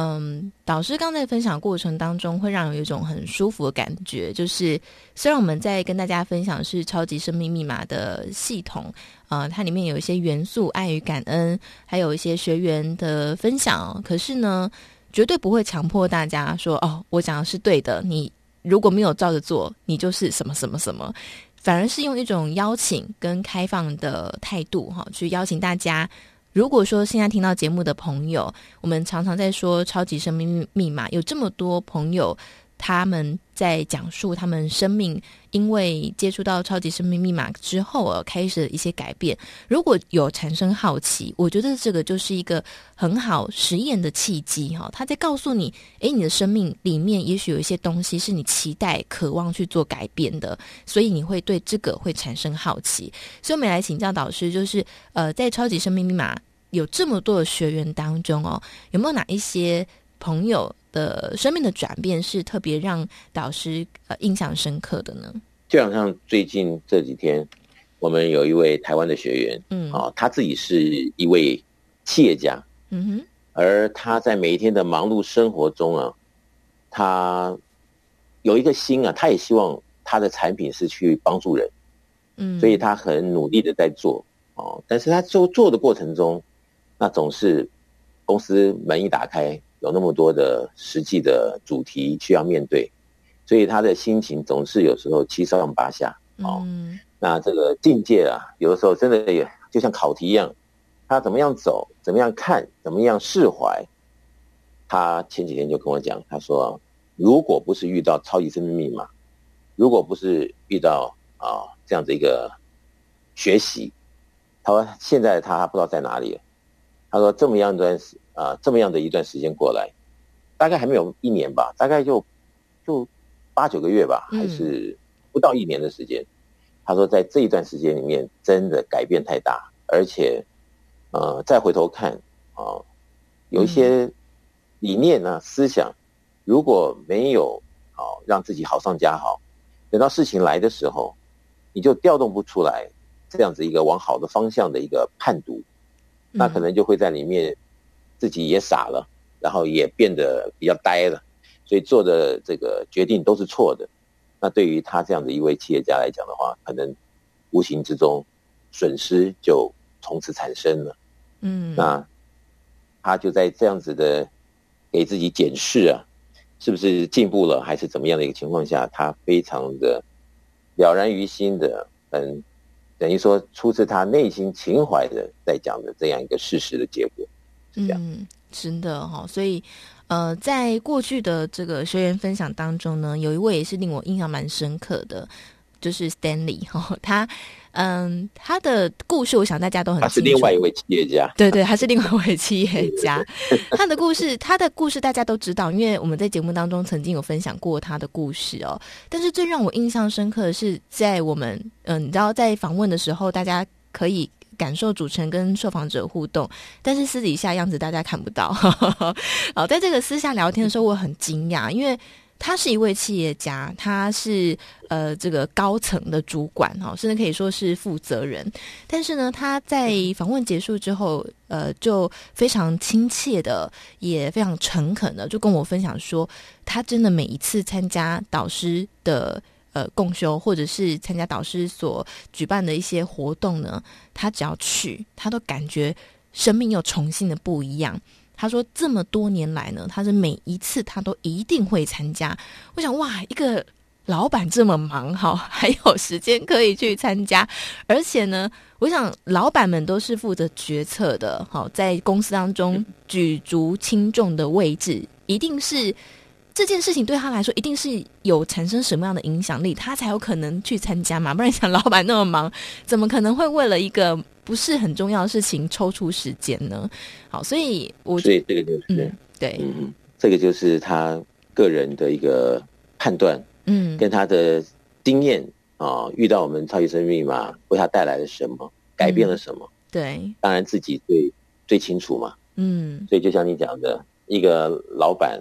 嗯，导师刚才分享过程当中，会让有一种很舒服的感觉。就是虽然我们在跟大家分享是超级生命密码的系统，呃，它里面有一些元素，爱与感恩，还有一些学员的分享，可是呢，绝对不会强迫大家说，哦，我讲的是对的，你如果没有照着做，你就是什么什么什么。反而是用一种邀请跟开放的态度，哈，去邀请大家。如果说现在听到节目的朋友，我们常常在说超级生命密码，有这么多朋友。他们在讲述他们生命，因为接触到超级生命密码之后而开始的一些改变。如果有产生好奇，我觉得这个就是一个很好实验的契机哈。他在告诉你，诶，你的生命里面也许有一些东西是你期待、渴望去做改变的，所以你会对这个会产生好奇。所以我们来请教导师，就是呃，在超级生命密码有这么多的学员当中哦，有没有哪一些朋友的生命的转变是特别让导师呃印象深刻的呢？就好像最近这几天，我们有一位台湾的学员，嗯，啊，他自己是一位企业家，嗯哼，而他在每一天的忙碌生活中啊，他有一个心啊，他也希望他的产品是去帮助人，嗯，所以他很努力的在做，哦，但是他做做的过程中，那总是公司门一打开。有那么多的实际的主题需要面对，所以他的心情总是有时候七上八下。哦，嗯、那这个境界啊，有的时候真的也就像考题一样，他怎么样走，怎么样看，怎么样释怀。他前几天就跟我讲，他说，如果不是遇到超级生命密码，如果不是遇到啊这样的一个学习，他说现在他不知道在哪里了。他说这么样一段时啊，这么样的一段时间过来，大概还没有一年吧，大概就就八九个月吧，还是不到一年的时间。嗯、他说在这一段时间里面，真的改变太大，而且呃，再回头看啊，有一些理念呢、啊、思想，如果没有啊让自己好上加好，等到事情来的时候，你就调动不出来这样子一个往好的方向的一个判读。那可能就会在里面，自己也傻了，然后也变得比较呆了，所以做的这个决定都是错的。那对于他这样的一位企业家来讲的话，可能无形之中损失就从此产生了。嗯，那他就在这样子的给自己检视啊，是不是进步了，还是怎么样的一个情况下，他非常的了然于心的，嗯。等于说，出自他内心情怀的在讲的这样一个事实的结果，是这样。嗯，真的哈、所以，呃，在过去的这个学员分享当中呢，有一位也是令我印象蛮深刻的，就是 Stanley 哈、他。嗯，他的故事，我想大家都很。他是另外一位企业家，对对，他是另外一位企业家。[LAUGHS] 他的故事，他的故事大家都知道，因为我们在节目当中曾经有分享过他的故事哦。但是最让我印象深刻的是，在我们嗯，你知道，在访问的时候，大家可以感受主持人跟受访者互动，但是私底下样子大家看不到。[LAUGHS] 好，在这个私下聊天的时候，我很惊讶，因为。他是一位企业家，他是呃这个高层的主管哈，甚至可以说是负责人。但是呢，他在访问结束之后，呃，就非常亲切的，也非常诚恳的，就跟我分享说，他真的每一次参加导师的呃共修，或者是参加导师所举办的一些活动呢，他只要去，他都感觉生命又重新的不一样。他说：“这么多年来呢，他是每一次他都一定会参加。我想，哇，一个老板这么忙，哈，还有时间可以去参加。而且呢，我想老板们都是负责决策的，好，在公司当中举足轻重的位置，一定是这件事情对他来说，一定是有产生什么样的影响力，他才有可能去参加嘛。不然，想老板那么忙，怎么可能会为了一个？”不是很重要的事情，抽出时间呢？好，所以我所以这个就是、嗯、对，嗯，这个就是他个人的一个判断，嗯，跟他的经验啊，遇到我们超级生命密码为他带来了什么，改变了什么？嗯、对，当然自己最最清楚嘛，嗯，所以就像你讲的，一个老板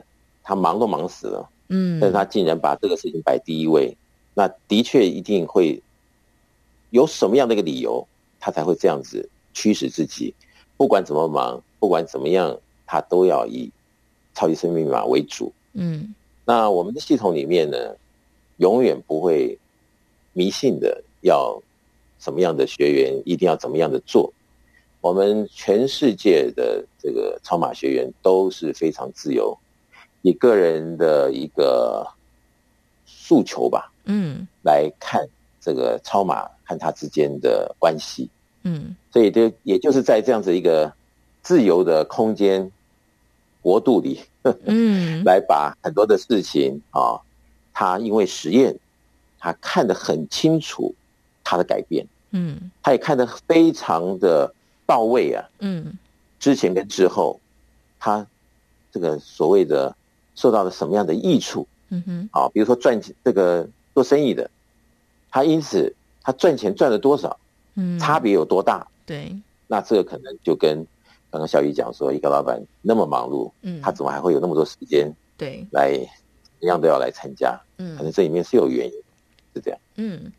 他忙都忙死了，嗯，但是他竟然把这个事情摆第一位，那的确一定会有什么样的一个理由。他才会这样子驱使自己，不管怎么忙，不管怎么样，他都要以超级生命密码为主。嗯，那我们的系统里面呢，永远不会迷信的要什么样的学员一定要怎么样的做。我们全世界的这个超马学员都是非常自由，以个人的一个诉求吧，嗯，来看这个超马和他之间的关系，嗯，所以就也就是在这样子一个自由的空间国度里，嗯，[LAUGHS] 来把很多的事情啊，他因为实验，他看得很清楚他的改变，嗯，他也看得非常的。到位啊，嗯，之前跟之后，他这个所谓的受到了什么样的益处？嗯哼，啊，比如说赚钱，这个做生意的，他因此他赚钱赚了多少？嗯，差别有多大？对，那这个可能就跟刚刚小雨讲说，一个老板那么忙碌，嗯，他怎么还会有那么多时间？对，来一样都要来参加，嗯，可能这里面是有原因，是这样，嗯，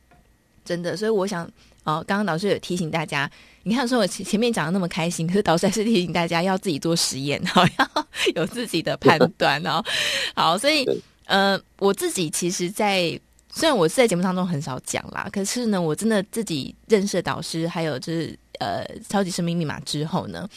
真的，所以我想，哦，刚刚导师有提醒大家。你看，说我前前面讲的那么开心，可是导师还是提醒大家要自己做实验，好，[LAUGHS] 要有自己的判断哦。好，所以呃，我自己其实在，在虽然我是在节目当中很少讲啦，可是呢，我真的自己认识导师，还有就是呃，超级生命密码之后呢，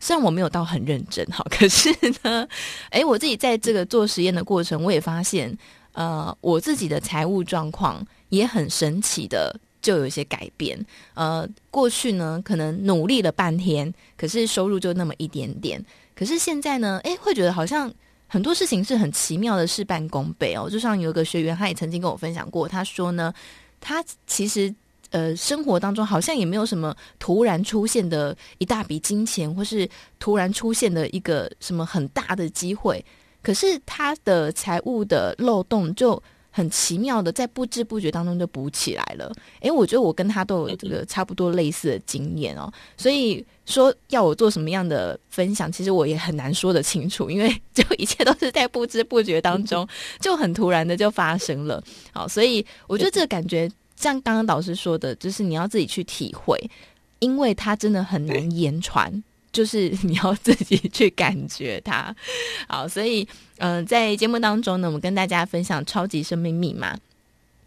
虽然我没有到很认真，哈，可是呢，哎，我自己在这个做实验的过程，我也发现，呃，我自己的财务状况也很神奇的。就有一些改变，呃，过去呢，可能努力了半天，可是收入就那么一点点。可是现在呢，诶，会觉得好像很多事情是很奇妙的事半功倍哦。就像有一个学员，他也曾经跟我分享过，他说呢，他其实呃，生活当中好像也没有什么突然出现的一大笔金钱，或是突然出现的一个什么很大的机会，可是他的财务的漏洞就。很奇妙的，在不知不觉当中就补起来了。诶，我觉得我跟他都有这个差不多类似的经验哦。所以说要我做什么样的分享，其实我也很难说得清楚，因为 [LAUGHS] 就一切都是在不知不觉当中就很突然的就发生了。好，所以我觉得这个感觉像刚刚导师说的，就是你要自己去体会，因为它真的很难言传。就是你要自己去感觉它，[LAUGHS] 好，所以嗯、在节目当中呢，我们跟大家分享超级生命密码。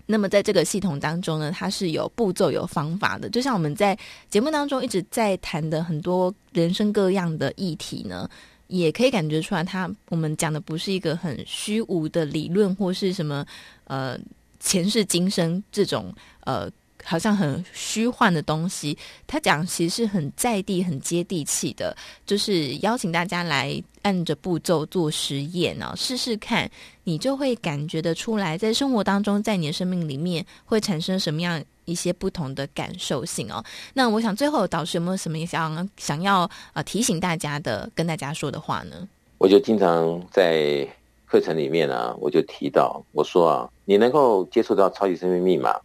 那么在这个系统当中呢，它是有步骤、有方法的。就像我们在节目当中一直在谈的很多人生各样的议题呢，也可以感觉出来，它我们讲的不是一个很虚无的理论或是什么呃前世今生这种呃。好像很虚幻的东西，他讲其实是很在地、很接地气的，就是邀请大家来按着步骤做实验哦，试试看，你就会感觉得出来，在生活当中，在你的生命里面会产生什么样一些不同的感受性哦。那我想最后导师有没有什么想想要呃提醒大家的，跟大家说的话呢？我就经常在课程里面啊，我就提到，我说啊，你能够接触到超级生命密码。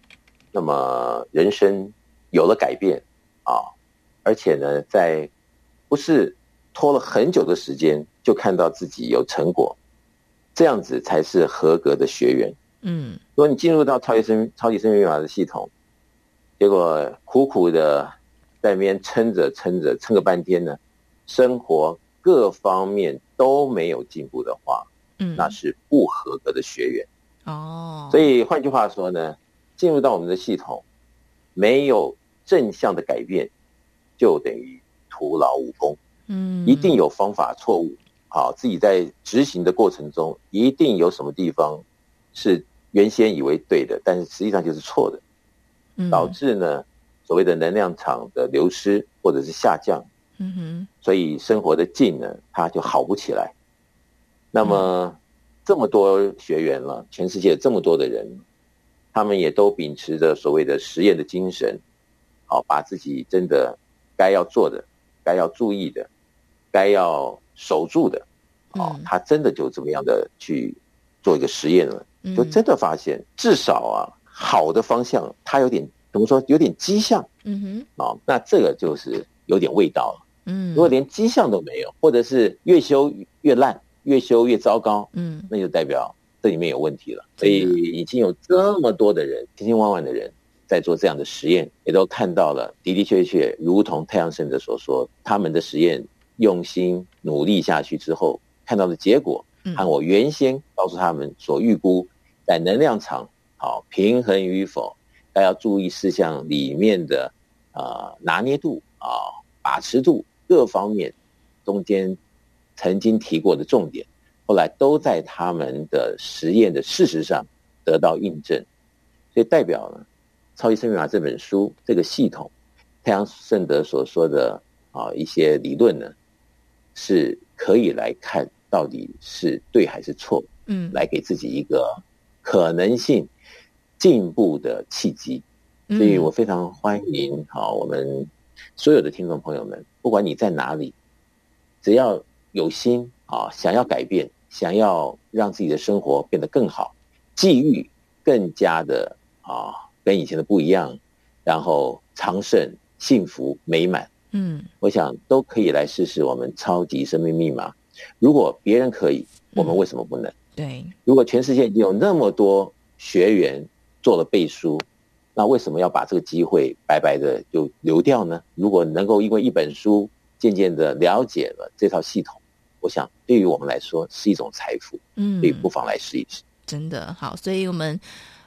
那么人生有了改变啊，而且呢，在不是拖了很久的时间就看到自己有成果，这样子才是合格的学员。嗯，如果你进入到超级生超级生命密码的系统，结果苦苦的在那边撑着撑着撑个半天呢，生活各方面都没有进步的话，嗯，那是不合格的学员。哦，所以换句话说呢。进入到我们的系统，没有正向的改变，就等于徒劳无功。嗯，一定有方法错误。好，自己在执行的过程中，一定有什么地方是原先以为对的，但是实际上就是错的，导致呢所谓的能量场的流失或者是下降。嗯哼，所以生活的劲呢，它就好不起来。那么这么多学员了，全世界这么多的人。他们也都秉持着所谓的实验的精神，好，把自己真的该要做的、该要注意的、该要守住的，哦，他真的就这么样的去做一个实验了，就真的发现，至少啊，好的方向，他有点怎么说，有点迹象，嗯哼，哦，那这个就是有点味道了，嗯，如果连迹象都没有，或者是越修越烂，越修越糟糕，嗯，那就代表。这里面有问题了，所以已经有这么多的人，千千万万的人在做这样的实验，也都看到了的的确确，如同太阳神者所说，他们的实验用心努力下去之后，看到的结果，和我原先告诉他们所预估在能量场好平衡与否，该要注意事项里面的呃拿捏度啊、把持度各方面中间曾经提过的重点，后来都在他们的实验的事实上得到印证，所以代表了《超级生命密码》这本书这个系统，太阳圣德所说的啊一些理论呢，是可以来看到底是对还是错，嗯，来给自己一个可能性进步的契机。所以我非常欢迎好我们所有的听众朋友们，不管你在哪里，只要有心啊，想要改变，想要让自己的生活变得更好，际遇更加的啊，跟以前的不一样，然后长盛、幸福、美满，嗯，我想都可以来试试我们超级生命密码。如果别人可以，我们为什么不能？对，如果全世界已经有那么多学员做了背书，那为什么要把这个机会白白的就流掉呢？如果能够因为一本书，渐渐的了解了这套系统，我想对于我们来说是一种财富，嗯，所以不妨来试一试。真的好，所以我们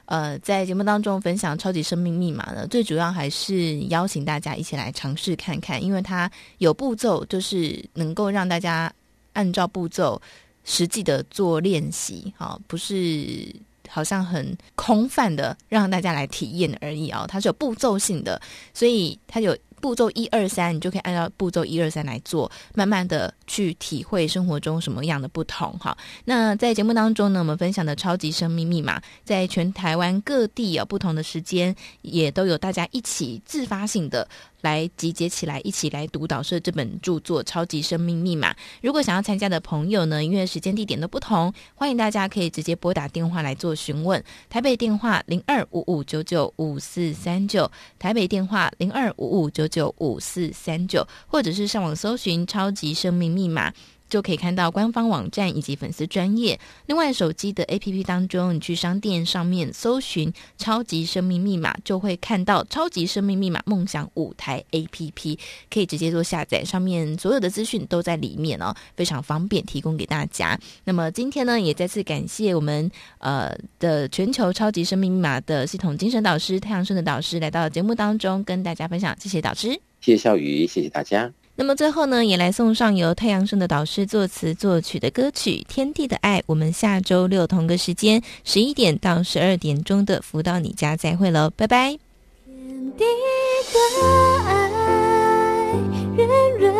呃在节目当中分享超级生命密码呢，最主要还是邀请大家一起来尝试看看，因为它有步骤，就是能够让大家按照步骤实际的做练习，好，不是好像很空泛的让大家来体验而已啊，它是有步骤性的，所以它有。步骤一二三，你就可以按照步骤一二三来做，慢慢的去体会生活中什么样的不同哈。那在节目当中呢，我们分享的超级生命密码，在全台湾各地有不同的时间，也都有大家一起自发性的。来集结起来，一起来读导师这本著作《超级生命密码》。如果想要参加的朋友呢，因为时间地点的不同，欢迎大家可以直接拨打电话来做询问。台北电话零二五五九九五四三九，台北电话零二五五九九五四三九，或者是上网搜寻《超级生命密码》。就可以看到官方网站以及粉丝专页。另外，手机的 APP 当中，你去商店上面搜寻“超级生命密码”，就会看到“超级生命密码梦想舞台 ”APP，可以直接做下载。上面所有的资讯都在里面哦，非常方便，提供给大家。那么今天呢，也再次感谢我们呃的全球超级生命密码的系统精神导师太阳盛的导师来到节目当中跟大家分享。谢谢导师，谢谢小雨，谢谢大家。那么最后呢，也来送上由太阳升的导师作词作曲的歌曲《天地的爱》。我们下周六同个时间，十一点到十二点钟的福到你家再会喽，拜拜。天地的爱，人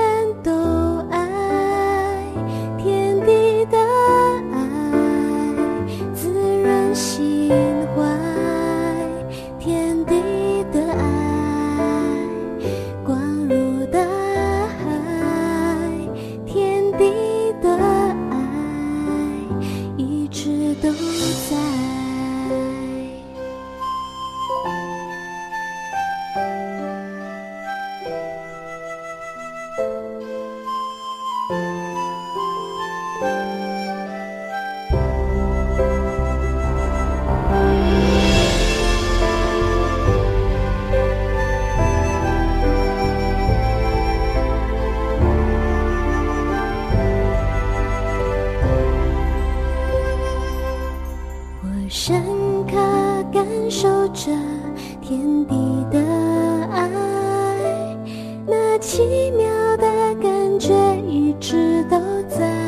着天地的爱那奇妙的感觉一直都在。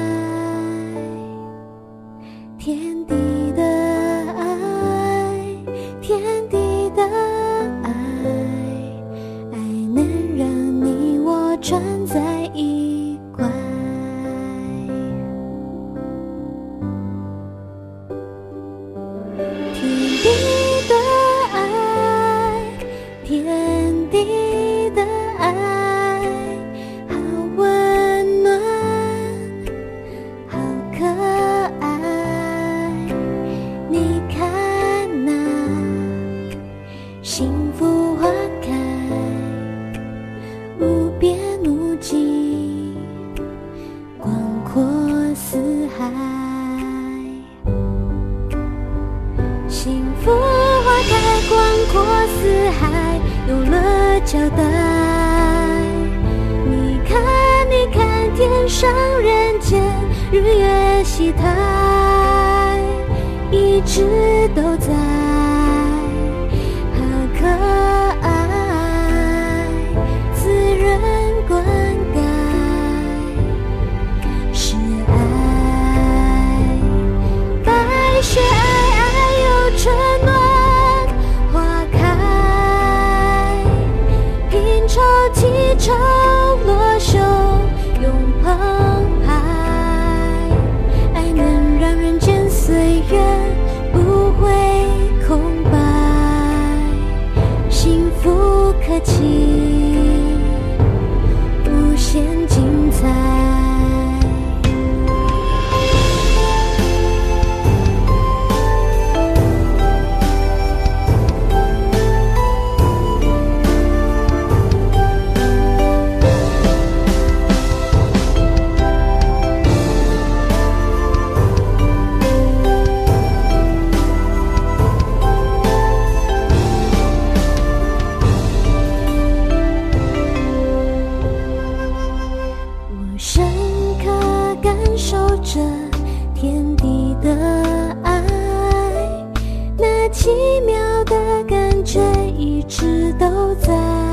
着天地的爱那奇妙的感觉一直都在。